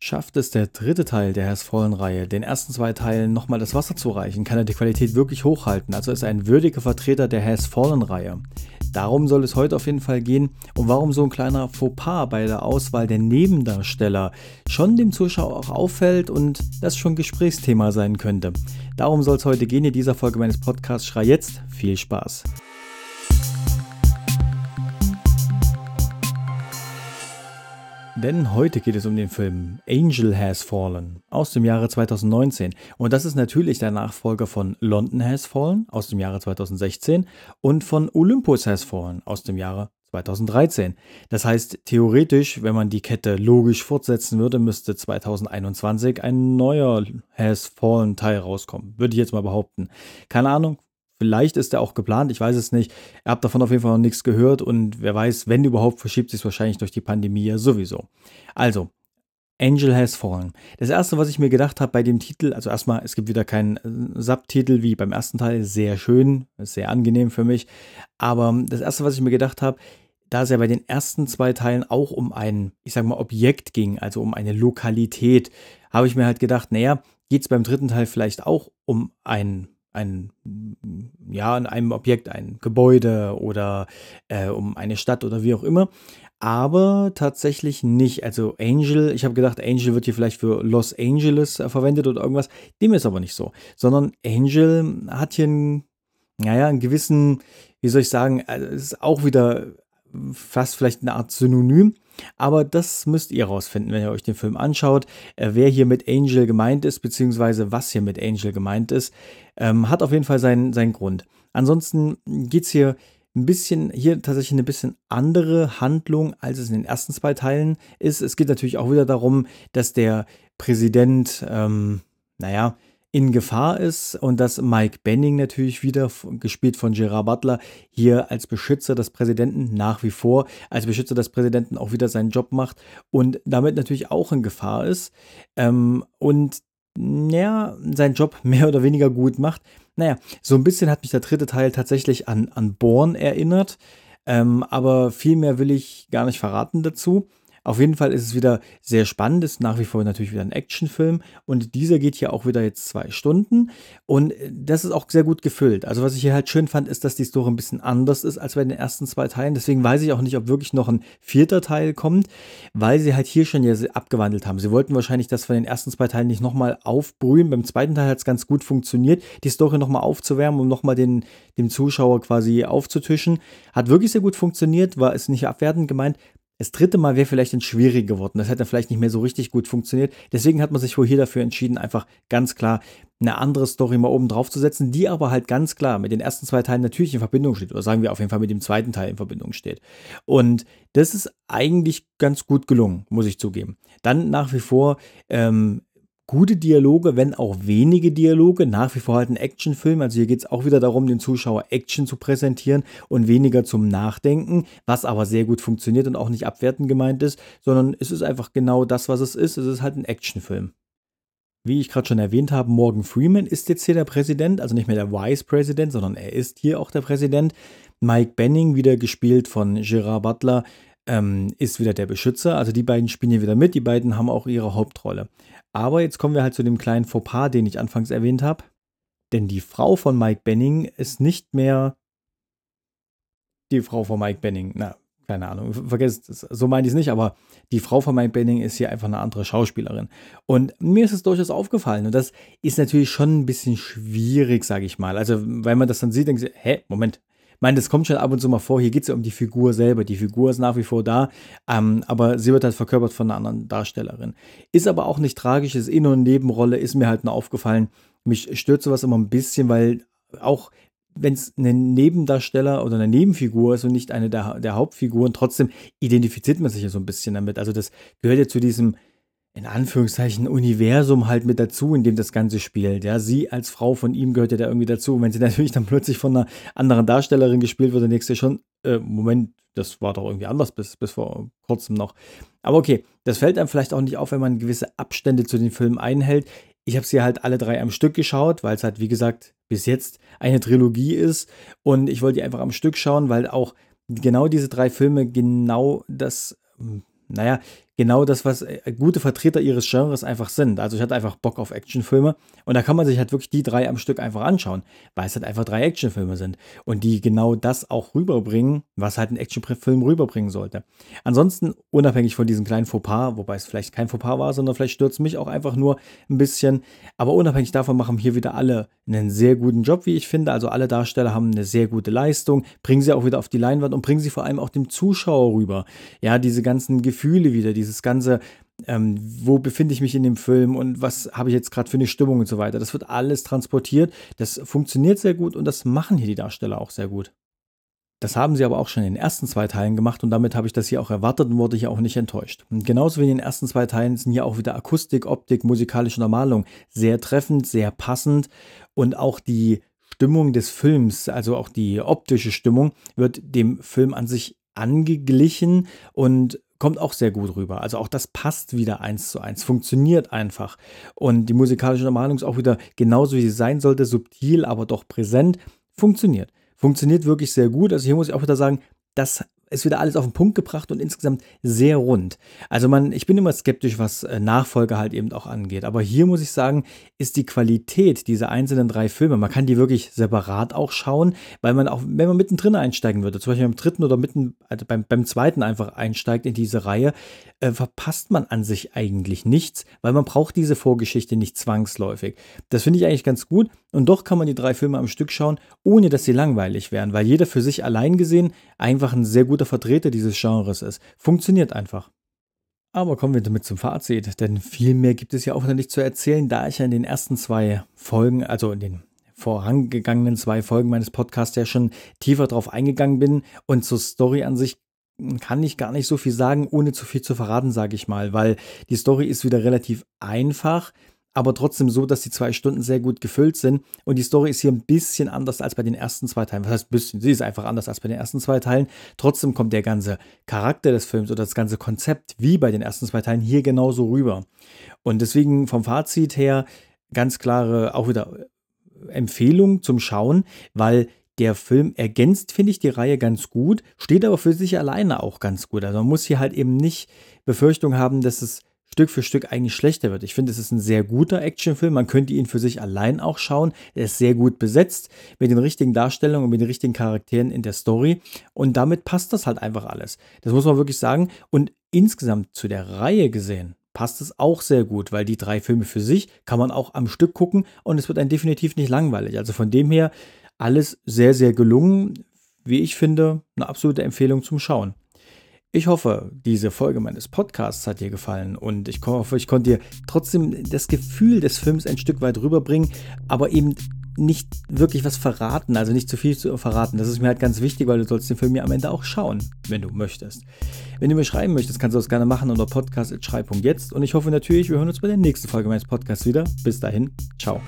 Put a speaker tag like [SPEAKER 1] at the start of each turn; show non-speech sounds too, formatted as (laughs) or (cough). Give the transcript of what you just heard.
[SPEAKER 1] Schafft es der dritte Teil der Has Fallen-Reihe, den ersten zwei Teilen nochmal das Wasser zu reichen, kann er die Qualität wirklich hochhalten, also ist er ein würdiger Vertreter der Has Fallen-Reihe. Darum soll es heute auf jeden Fall gehen und warum so ein kleiner Fauxpas bei der Auswahl der Nebendarsteller schon dem Zuschauer auch auffällt und das schon Gesprächsthema sein könnte. Darum soll es heute gehen in dieser Folge meines Podcasts Schrei jetzt. Viel Spaß! Denn heute geht es um den Film Angel Has Fallen aus dem Jahre 2019. Und das ist natürlich der Nachfolger von London Has Fallen aus dem Jahre 2016 und von Olympus Has Fallen aus dem Jahre 2013. Das heißt, theoretisch, wenn man die Kette logisch fortsetzen würde, müsste 2021 ein neuer Has Fallen Teil rauskommen. Würde ich jetzt mal behaupten. Keine Ahnung, Vielleicht ist er auch geplant, ich weiß es nicht. Ihr habt davon auf jeden Fall noch nichts gehört und wer weiß, wenn überhaupt, verschiebt sich wahrscheinlich durch die Pandemie ja sowieso. Also, Angel Has Fallen. Das erste, was ich mir gedacht habe bei dem Titel, also erstmal, es gibt wieder keinen äh, Subtitel wie beim ersten Teil, sehr schön, sehr angenehm für mich. Aber das erste, was ich mir gedacht habe, da es ja bei den ersten zwei Teilen auch um ein, ich sag mal, Objekt ging, also um eine Lokalität, habe ich mir halt gedacht, naja, geht es beim dritten Teil vielleicht auch um ein ein, ja, an einem Objekt, ein Gebäude oder äh, um eine Stadt oder wie auch immer. Aber tatsächlich nicht. Also Angel, ich habe gedacht, Angel wird hier vielleicht für Los Angeles äh, verwendet oder irgendwas. Dem ist aber nicht so. Sondern Angel hat hier einen, naja, einen gewissen, wie soll ich sagen, also es ist auch wieder fast vielleicht eine Art Synonym. Aber das müsst ihr rausfinden, wenn ihr euch den Film anschaut. Äh, wer hier mit Angel gemeint ist, beziehungsweise was hier mit Angel gemeint ist, ähm, hat auf jeden Fall seinen, seinen Grund. Ansonsten geht es hier ein bisschen, hier tatsächlich eine bisschen andere Handlung, als es in den ersten zwei Teilen ist. Es geht natürlich auch wieder darum, dass der Präsident, ähm, naja, in Gefahr ist und dass Mike Benning natürlich wieder, gespielt von Gerard Butler, hier als Beschützer des Präsidenten nach wie vor, als Beschützer des Präsidenten auch wieder seinen Job macht und damit natürlich auch in Gefahr ist ähm, und ja, seinen Job (laughs) mehr oder weniger gut macht. Naja, so ein bisschen hat mich der dritte Teil tatsächlich an, an Born erinnert, ähm, aber viel mehr will ich gar nicht verraten dazu. Auf jeden Fall ist es wieder sehr spannend, ist nach wie vor natürlich wieder ein Actionfilm und dieser geht hier auch wieder jetzt zwei Stunden und das ist auch sehr gut gefüllt. Also was ich hier halt schön fand, ist, dass die Story ein bisschen anders ist als bei den ersten zwei Teilen. Deswegen weiß ich auch nicht, ob wirklich noch ein vierter Teil kommt, weil sie halt hier schon ja abgewandelt haben. Sie wollten wahrscheinlich das von den ersten zwei Teilen nicht nochmal aufbrühen. Beim zweiten Teil hat es ganz gut funktioniert, die Story nochmal aufzuwärmen, um nochmal den, dem Zuschauer quasi aufzutischen. Hat wirklich sehr gut funktioniert, war es nicht abwertend gemeint. Das dritte Mal wäre vielleicht ein schwierig geworden. Das hätte vielleicht nicht mehr so richtig gut funktioniert. Deswegen hat man sich wohl hier dafür entschieden, einfach ganz klar eine andere Story mal oben drauf zu setzen, die aber halt ganz klar mit den ersten zwei Teilen natürlich in Verbindung steht. Oder sagen wir auf jeden Fall mit dem zweiten Teil in Verbindung steht. Und das ist eigentlich ganz gut gelungen, muss ich zugeben. Dann nach wie vor ähm, gute Dialoge, wenn auch wenige Dialoge, nach wie vor halt ein Actionfilm. Also hier geht es auch wieder darum, den Zuschauer Action zu präsentieren und weniger zum Nachdenken, was aber sehr gut funktioniert und auch nicht abwertend gemeint ist, sondern es ist einfach genau das, was es ist. Es ist halt ein Actionfilm. Wie ich gerade schon erwähnt habe, Morgan Freeman ist jetzt hier der Präsident, also nicht mehr der Vice President, sondern er ist hier auch der Präsident. Mike Benning, wieder gespielt von Gerard Butler, ähm, ist wieder der Beschützer. Also die beiden spielen hier wieder mit. Die beiden haben auch ihre Hauptrolle. Aber jetzt kommen wir halt zu dem kleinen Fauxpas, den ich anfangs erwähnt habe. Denn die Frau von Mike Benning ist nicht mehr die Frau von Mike Benning. Na, keine Ahnung, vergesst es. So meine ich es nicht, aber die Frau von Mike Benning ist hier einfach eine andere Schauspielerin. Und mir ist es durchaus aufgefallen. Und das ist natürlich schon ein bisschen schwierig, sage ich mal. Also, weil man das dann sieht, denkt sich, hä, Moment, meine, das kommt schon ab und zu mal vor. Hier geht es ja um die Figur selber. Die Figur ist nach wie vor da, ähm, aber sie wird halt verkörpert von einer anderen Darstellerin. Ist aber auch nicht tragisch, ist eh nur eine Nebenrolle, ist mir halt nur aufgefallen. Mich stört sowas immer ein bisschen, weil auch wenn es ein Nebendarsteller oder eine Nebenfigur ist und nicht eine der, der Hauptfiguren, trotzdem identifiziert man sich ja so ein bisschen damit. Also das gehört ja zu diesem in Anführungszeichen Universum halt mit dazu, in dem das Ganze spielt. Ja, sie als Frau von ihm gehört ja da irgendwie dazu. Und wenn sie (laughs) natürlich dann plötzlich von einer anderen Darstellerin gespielt wird, dann denkst du schon, äh, Moment, das war doch irgendwie anders bis, bis vor kurzem noch. Aber okay, das fällt einem vielleicht auch nicht auf, wenn man gewisse Abstände zu den Filmen einhält. Ich habe sie halt alle drei am Stück geschaut, weil es halt, wie gesagt, bis jetzt eine Trilogie ist. Und ich wollte die einfach am Stück schauen, weil auch genau diese drei Filme genau das, hm, naja, genau das, was äh, gute Vertreter ihres Genres einfach sind. Also ich hatte einfach Bock auf Actionfilme und da kann man sich halt wirklich die drei am Stück einfach anschauen, weil es halt einfach drei Actionfilme sind und die genau das auch rüberbringen, was halt ein Actionfilm rüberbringen sollte. Ansonsten, unabhängig von diesem kleinen Fauxpas, wobei es vielleicht kein Fauxpas war, sondern vielleicht stürzt mich auch einfach nur ein bisschen, aber unabhängig davon machen hier wieder alle einen sehr guten Job, wie ich finde. Also alle Darsteller haben eine sehr gute Leistung, bringen sie auch wieder auf die Leinwand und bringen sie vor allem auch dem Zuschauer rüber. Ja, diese ganzen Gefühle wieder, dieses ganze, ähm, wo befinde ich mich in dem Film und was habe ich jetzt gerade für eine Stimmung und so weiter. Das wird alles transportiert. Das funktioniert sehr gut und das machen hier die Darsteller auch sehr gut. Das haben sie aber auch schon in den ersten zwei Teilen gemacht und damit habe ich das hier auch erwartet und wurde hier auch nicht enttäuscht. Und genauso wie in den ersten zwei Teilen sind hier auch wieder Akustik, Optik, musikalische Normalung sehr treffend, sehr passend und auch die Stimmung des Films, also auch die optische Stimmung, wird dem Film an sich angeglichen und kommt auch sehr gut rüber. Also auch das passt wieder eins zu eins, funktioniert einfach. Und die musikalische Normalung ist auch wieder genauso wie sie sein sollte, subtil, aber doch präsent, funktioniert. Funktioniert wirklich sehr gut. Also hier muss ich auch wieder sagen, das ist wieder alles auf den Punkt gebracht und insgesamt sehr rund. Also man, ich bin immer skeptisch, was äh, Nachfolge halt eben auch angeht. Aber hier muss ich sagen, ist die Qualität dieser einzelnen drei Filme, man kann die wirklich separat auch schauen, weil man auch, wenn man mittendrin einsteigen würde, zum Beispiel beim dritten oder mitten, also beim, beim zweiten einfach einsteigt in diese Reihe, äh, verpasst man an sich eigentlich nichts, weil man braucht diese Vorgeschichte nicht zwangsläufig. Das finde ich eigentlich ganz gut und doch kann man die drei Filme am Stück schauen, ohne dass sie langweilig wären, weil jeder für sich allein gesehen einfach ein sehr guter Vertreter dieses Genres ist. Funktioniert einfach. Aber kommen wir damit zum Fazit, denn viel mehr gibt es ja auch noch nicht zu erzählen, da ich ja in den ersten zwei Folgen, also in den vorangegangenen zwei Folgen meines Podcasts ja schon tiefer drauf eingegangen bin und zur Story an sich kann ich gar nicht so viel sagen, ohne zu viel zu verraten, sage ich mal, weil die Story ist wieder relativ einfach, aber trotzdem so, dass die zwei Stunden sehr gut gefüllt sind. Und die Story ist hier ein bisschen anders als bei den ersten zwei Teilen. Was heißt ein bisschen? Sie ist einfach anders als bei den ersten zwei Teilen. Trotzdem kommt der ganze Charakter des Films oder das ganze Konzept wie bei den ersten zwei Teilen hier genauso rüber. Und deswegen vom Fazit her ganz klare, auch wieder Empfehlung zum Schauen, weil der Film ergänzt, finde ich, die Reihe ganz gut, steht aber für sich alleine auch ganz gut. Also man muss hier halt eben nicht Befürchtung haben, dass es Stück für Stück eigentlich schlechter wird. Ich finde, es ist ein sehr guter Actionfilm. Man könnte ihn für sich allein auch schauen. Er ist sehr gut besetzt mit den richtigen Darstellungen und mit den richtigen Charakteren in der Story. Und damit passt das halt einfach alles. Das muss man wirklich sagen. Und insgesamt zu der Reihe gesehen passt es auch sehr gut, weil die drei Filme für sich kann man auch am Stück gucken und es wird dann definitiv nicht langweilig. Also von dem her alles sehr, sehr gelungen. Wie ich finde, eine absolute Empfehlung zum Schauen. Ich hoffe, diese Folge meines Podcasts hat dir gefallen und ich hoffe, ich konnte dir trotzdem das Gefühl des Films ein Stück weit rüberbringen, aber eben nicht wirklich was verraten, also nicht zu viel zu verraten. Das ist mir halt ganz wichtig, weil du sollst den Film ja am Ende auch schauen, wenn du möchtest. Wenn du mir schreiben möchtest, kannst du das gerne machen unter podcast.schrei.jetzt und ich hoffe natürlich, wir hören uns bei der nächsten Folge meines Podcasts wieder. Bis dahin, ciao.